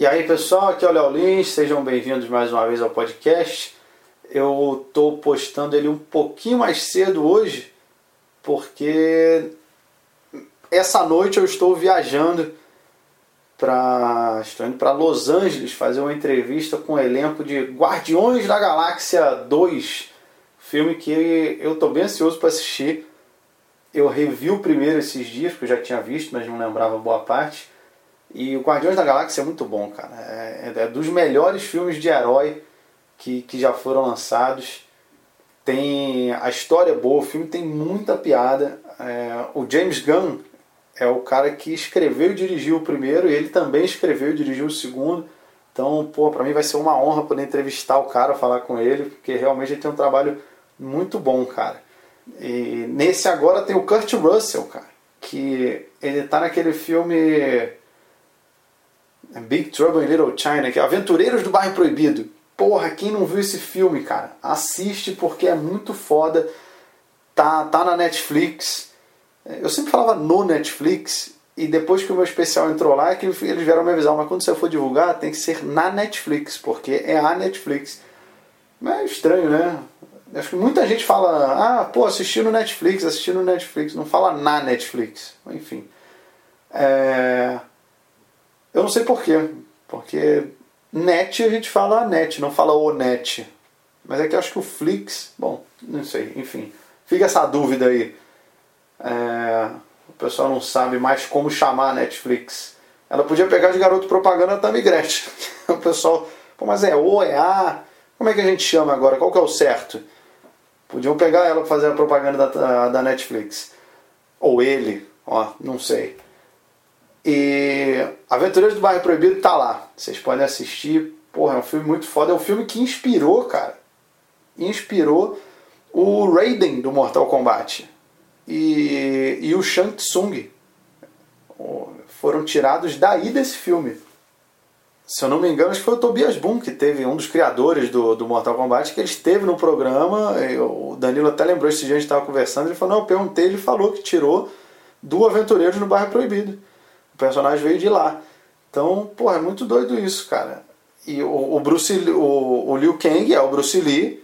E aí pessoal, aqui é o Léo Lins, sejam bem-vindos mais uma vez ao podcast. Eu estou postando ele um pouquinho mais cedo hoje, porque essa noite eu estou viajando para estou indo para Los Angeles fazer uma entrevista com o elenco de Guardiões da Galáxia 2, filme que eu estou bem ansioso para assistir. Eu revi o primeiro esses dias, porque eu já tinha visto, mas não lembrava boa parte. E o Guardiões da Galáxia é muito bom, cara. É, é dos melhores filmes de herói que, que já foram lançados. Tem a história é boa, o filme tem muita piada. É, o James Gunn é o cara que escreveu e dirigiu o primeiro, e ele também escreveu e dirigiu o segundo. Então, pô, pra mim vai ser uma honra poder entrevistar o cara, falar com ele, porque realmente ele tem um trabalho muito bom, cara. E nesse agora tem o Kurt Russell, cara, que ele tá naquele filme Big Trouble in Little China, que é Aventureiros do Bairro Proibido. Porra, quem não viu esse filme, cara, assiste porque é muito foda. Tá, tá na Netflix. Eu sempre falava no Netflix, e depois que o meu especial entrou lá, é que eles vieram me avisar, mas quando você for divulgar, tem que ser na Netflix, porque é a Netflix. Mas é estranho, né? Acho que muita gente fala, ah, pô, assisti no Netflix, assisti no Netflix, não fala na Netflix. Enfim. É... Eu não sei porquê, porque net a gente fala net, não fala o net. Mas é que eu acho que o Flix, bom, não sei, enfim. Fica essa dúvida aí. É, o pessoal não sabe mais como chamar a Netflix. Ela podia pegar de garoto propaganda da Tamigretti. o pessoal, pô, mas é O, é A, como é que a gente chama agora? Qual que é o certo? Podiam pegar ela para fazer a propaganda da, da Netflix. Ou ele, ó, não sei. E Aventureiros do Bairro Proibido tá lá. Vocês podem assistir. Porra, é um filme muito foda. É um filme que inspirou, cara. Inspirou o Raiden do Mortal Kombat. E, e o Shang Tsung. Foram tirados daí desse filme. Se eu não me engano, acho que foi o Tobias Boom que teve, um dos criadores do, do Mortal Kombat, que ele esteve no programa. o Danilo até lembrou esse dia, a gente estava conversando. Ele falou: Não, eu perguntei, ele falou que tirou do Aventureiros no Bairro Proibido. O personagem veio de lá. Então, pô, é muito doido isso, cara. E o, o Bruce o, o Liu Kang é o Bruce Lee,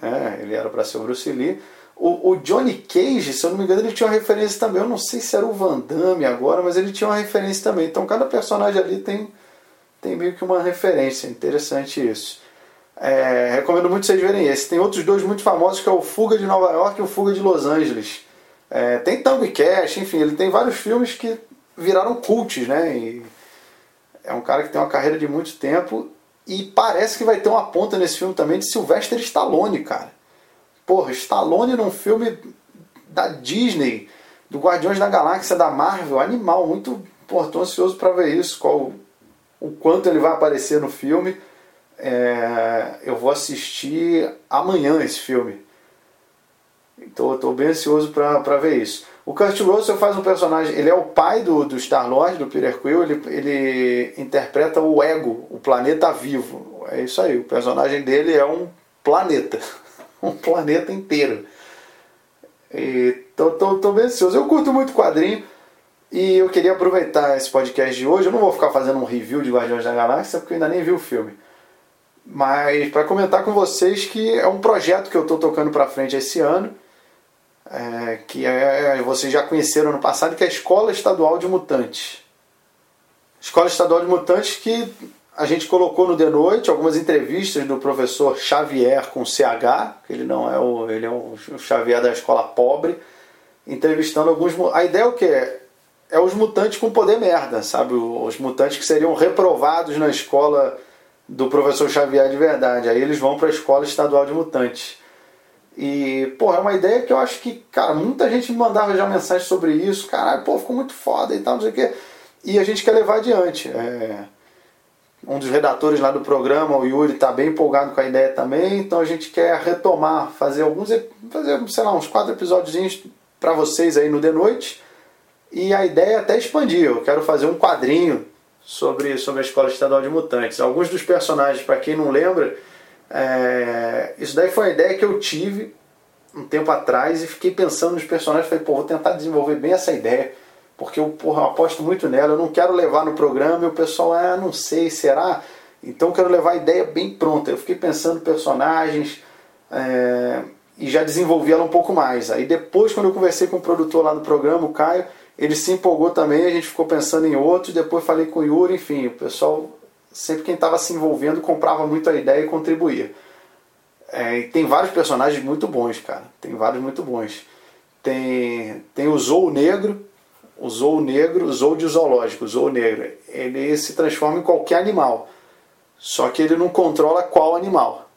é, ele era para ser o Bruce Lee. O, o, Johnny Cage, se eu não me engano, ele tinha uma referência também. Eu não sei se era o Van Damme agora, mas ele tinha uma referência também. Então cada personagem ali tem, tem meio que uma referência. Interessante isso. É, recomendo muito vocês verem esse. Tem outros dois muito famosos que é o Fuga de Nova York e o Fuga de Los Angeles. É, tem Tango e Cash, enfim, ele tem vários filmes que viraram cults, né? E é um cara que tem uma carreira de muito tempo e parece que vai ter uma ponta nesse filme também de Sylvester Stallone, cara. Porra, Stallone num filme da Disney, do Guardiões da Galáxia da Marvel, animal, muito, porra, tô ansioso para ver isso, qual o quanto ele vai aparecer no filme. É, eu vou assistir amanhã esse filme. Então estou bem ansioso para ver isso. O Kurt Russell faz um personagem, ele é o pai do, do Star-Lord, do Peter Quill, ele, ele interpreta o Ego, o planeta vivo. É isso aí, o personagem dele é um planeta, um planeta inteiro. E tô, tô, tô bem ansioso. Eu curto muito quadrinho e eu queria aproveitar esse podcast de hoje. Eu não vou ficar fazendo um review de Guardiões da Galáxia porque eu ainda nem vi o filme. Mas para comentar com vocês que é um projeto que eu estou tocando para frente esse ano é, que é, é, vocês já conheceram no passado, que é a Escola Estadual de Mutantes. Escola Estadual de Mutantes que a gente colocou no de noite algumas entrevistas do professor Xavier com CH, que ele não é o, ele é o Xavier da escola pobre, entrevistando alguns. A ideia é o que? É os mutantes com poder merda, sabe? Os mutantes que seriam reprovados na escola do professor Xavier de verdade. Aí eles vão para a escola estadual de mutantes. E, pô, é uma ideia que eu acho que, cara, muita gente me mandava já mensagem sobre isso. Caralho, pô, ficou muito foda e tal, não sei o quê. E a gente quer levar adiante. É... Um dos redatores lá do programa, o Yuri, tá bem empolgado com a ideia também. Então a gente quer retomar, fazer alguns, fazer, sei lá, uns quatro episódios para vocês aí no The Noite. E a ideia é até expandir. Eu quero fazer um quadrinho sobre, sobre a Escola Estadual de Mutantes. Alguns dos personagens, para quem não lembra, é, isso daí foi uma ideia que eu tive um tempo atrás e fiquei pensando nos personagens. Falei, pô, vou tentar desenvolver bem essa ideia porque eu, porra, eu aposto muito nela, eu não quero levar no programa e o pessoal, ah, não sei, será? Então quero levar a ideia bem pronta. Eu fiquei pensando personagens é, e já desenvolvi ela um pouco mais. Aí depois, quando eu conversei com o produtor lá do programa, o Caio, ele se empolgou também, a gente ficou pensando em outros, depois falei com o Yuri, enfim, o pessoal, sempre quem estava se envolvendo comprava muito a ideia e contribuía. É, e tem vários personagens muito bons, cara. Tem vários muito bons. Tem, tem o Zou Negro, o Zou Negro, o Zou de zoológico, o Zou Negro. Ele se transforma em qualquer animal. Só que ele não controla qual animal.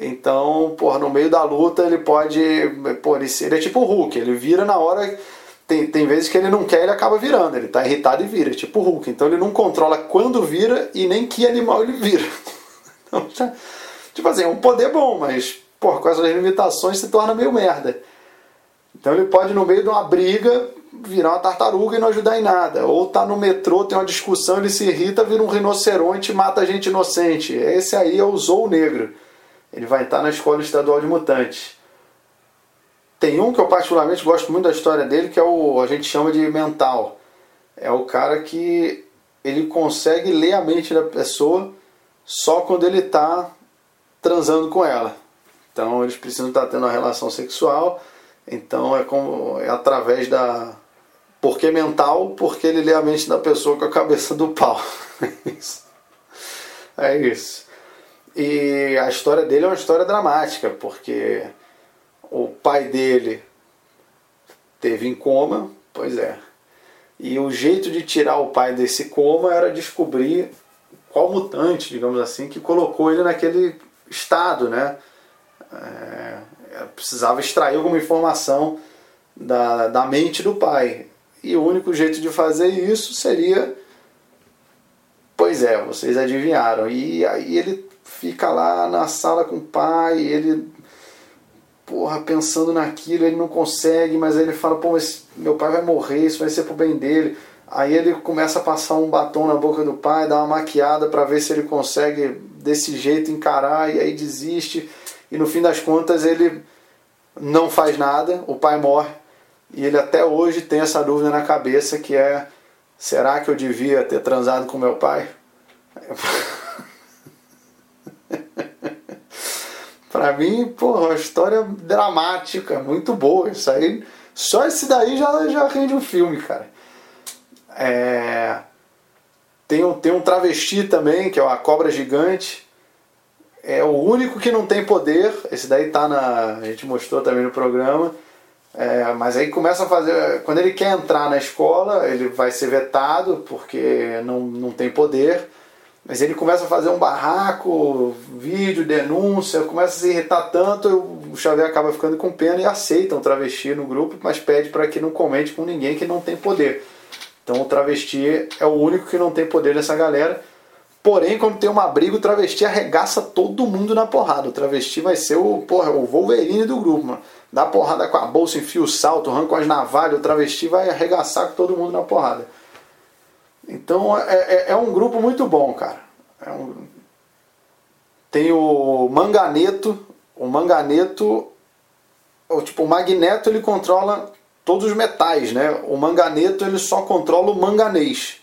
Então, porra, no meio da luta ele pode. Pô, ele, ele é tipo o Hulk, ele vira na hora. Tem, tem vezes que ele não quer ele acaba virando. Ele tá irritado e vira, tipo o Hulk. Então ele não controla quando vira e nem que animal ele vira. Então, tipo assim, é um poder bom, mas, porra, com essas limitações se torna meio merda. Então ele pode, no meio de uma briga, virar uma tartaruga e não ajudar em nada. Ou tá no metrô, tem uma discussão, ele se irrita, vira um rinoceronte e mata gente inocente. Esse aí é o Zou Negro. Ele vai estar na Escola Estadual de Mutantes. Tem um que eu particularmente gosto muito da história dele, que é o a gente chama de mental. É o cara que ele consegue ler a mente da pessoa só quando ele está transando com ela. Então eles precisam estar tendo uma relação sexual então é como é através da porque mental, porque ele lê a mente da pessoa com a cabeça do pau. É isso. É isso. E a história dele é uma história dramática, porque o pai dele teve em coma, pois é. E o jeito de tirar o pai desse coma era descobrir qual mutante, digamos assim, que colocou ele naquele estado, né? É, precisava extrair alguma informação da, da mente do pai. E o único jeito de fazer isso seria. Pois é, vocês adivinharam. E aí ele fica lá na sala com o pai, ele. Porra, pensando naquilo, ele não consegue, mas aí ele fala: pô, mas meu pai vai morrer, isso vai ser pro bem dele. Aí ele começa a passar um batom na boca do pai, dá uma maquiada para ver se ele consegue desse jeito encarar, e aí desiste. E no fim das contas ele não faz nada, o pai morre e ele até hoje tem essa dúvida na cabeça que é será que eu devia ter transado com meu pai? Para mim, porra, uma história dramática, muito boa. Isso aí, só esse daí já, já rende um filme, cara. É, tem, um, tem um travesti também, que é a cobra gigante é o único que não tem poder. Esse daí tá na. A gente mostrou também no programa. É, mas aí começa a fazer. Quando ele quer entrar na escola, ele vai ser vetado porque não, não tem poder. Mas ele começa a fazer um barraco, vídeo, denúncia, começa a se irritar tanto, o Xavier acaba ficando com pena e aceita um travesti no grupo, mas pede para que não comente com ninguém que não tem poder. Então o travesti é o único que não tem poder nessa galera. Porém, quando tem uma briga, o travesti arregaça todo mundo na porrada. O travesti vai ser o, porra, o Wolverine do grupo, mano. Dá porrada com a bolsa, enfia o salto, arranca as navalhas, o travesti vai arregaçar com todo mundo na porrada. Então é, é, é um grupo muito bom, cara. É um... Tem o Manganeto. O Manganeto, o, tipo, o Magneto ele controla todos os metais, né? O Manganeto ele só controla o manganês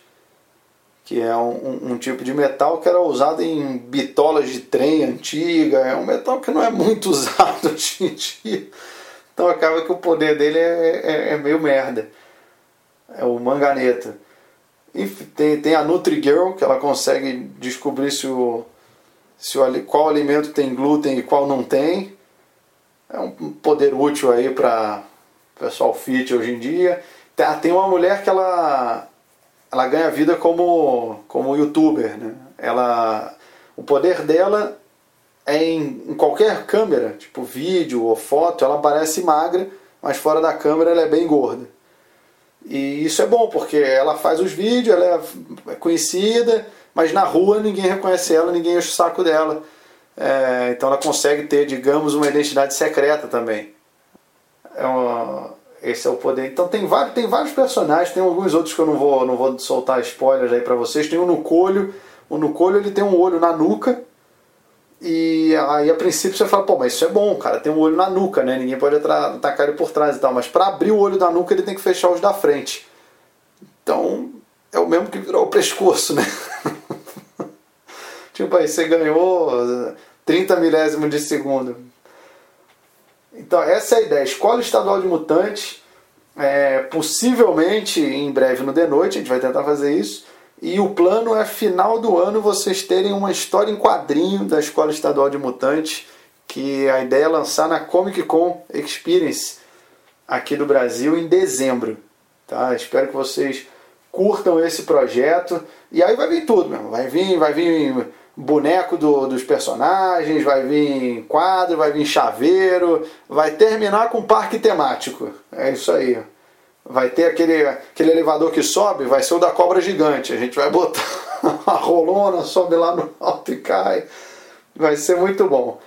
que é um, um, tipo de metal que era usado em bitolas de trem antiga, é um metal que não é muito usado hoje em dia. Então acaba que o poder dele é, é, é meio merda. É o manganeta. Tem, tem a NutriGirl, que ela consegue descobrir se o, se o, qual alimento tem glúten e qual não tem. É um poder útil aí para pessoal fit hoje em dia. Tem uma mulher que ela ela ganha vida como, como youtuber. Né? Ela, o poder dela é em, em, qualquer câmera, tipo vídeo ou foto, ela parece magra, mas fora da câmera ela é bem gorda. E isso é bom, porque ela faz os vídeos, ela é, conhecida, mas na rua ninguém reconhece ela, ninguém enche o saco dela. É, então ela consegue ter, digamos, uma identidade secreta também. É uma, esse é o poder. Então tem vários, tem vários personagens, tem alguns outros que eu não vou, não vou soltar spoilers aí para vocês. Tem o Nucolho. O Nucolho ele tem um olho na nuca. E aí a princípio você fala, pô, mas isso é bom, cara, tem um olho na nuca, né? Ninguém pode atacar ele por trás e tal. Mas para abrir o olho da nuca ele tem que fechar os da frente. Então é o mesmo que virar o pescoço, né? tipo aí, você ganhou 30 milésimos de segundo. Então essa é a ideia. Escola Estadual de Mutantes, é, possivelmente em breve no The Noite, a gente vai tentar fazer isso. E o plano é final do ano vocês terem uma história em quadrinho da Escola Estadual de Mutantes, que a ideia é lançar na Comic Con Experience aqui do Brasil em dezembro. Tá? Espero que vocês curtam esse projeto. E aí vai vir tudo mesmo. Vai vir, vai vir boneco do, dos personagens, vai vir quadro, vai vir chaveiro, vai terminar com parque temático. É isso aí. Vai ter aquele, aquele elevador que sobe, vai ser o da cobra gigante. A gente vai botar a rolona, sobe lá no alto e cai. Vai ser muito bom.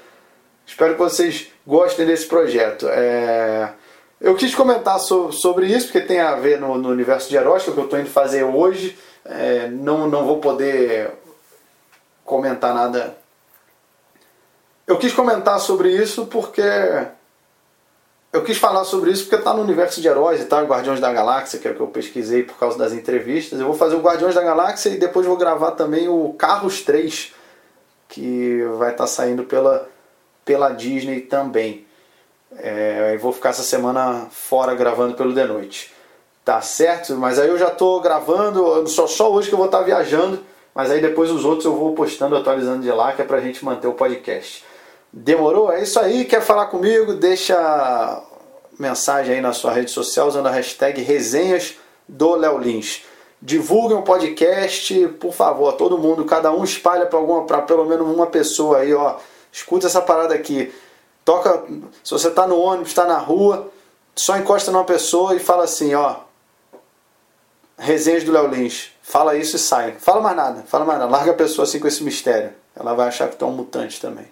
Espero que vocês gostem desse projeto. É... Eu quis comentar so, sobre isso, porque tem a ver no, no universo de heróis, que eu estou indo fazer hoje. É, não, não vou poder comentar nada. Eu quis comentar sobre isso porque. Eu quis falar sobre isso porque está no universo de heróis e tal, Guardiões da Galáxia, que é o que eu pesquisei por causa das entrevistas. Eu vou fazer o Guardiões da Galáxia e depois vou gravar também o Carros 3, que vai estar tá saindo pela, pela Disney também. É, eu vou ficar essa semana fora gravando pelo The Noite. Tá certo? Mas aí eu já estou gravando, só, só hoje que eu vou estar tá viajando, mas aí depois os outros eu vou postando, atualizando de lá, que é pra gente manter o podcast. Demorou? É isso aí. Quer falar comigo? Deixa mensagem aí na sua rede social usando a hashtag resenhas do Léo Lins. Divulguem o podcast, por favor, todo mundo, cada um espalha para alguma, para pelo menos uma pessoa aí, ó. Escuta essa parada aqui. Toca, se você está no ônibus, está na rua, só encosta numa pessoa e fala assim, ó. Resenhas do Léo Lins. Fala isso e sai. Fala mais nada, fala mais nada. Larga a pessoa assim com esse mistério. Ela vai achar que tu é um mutante também.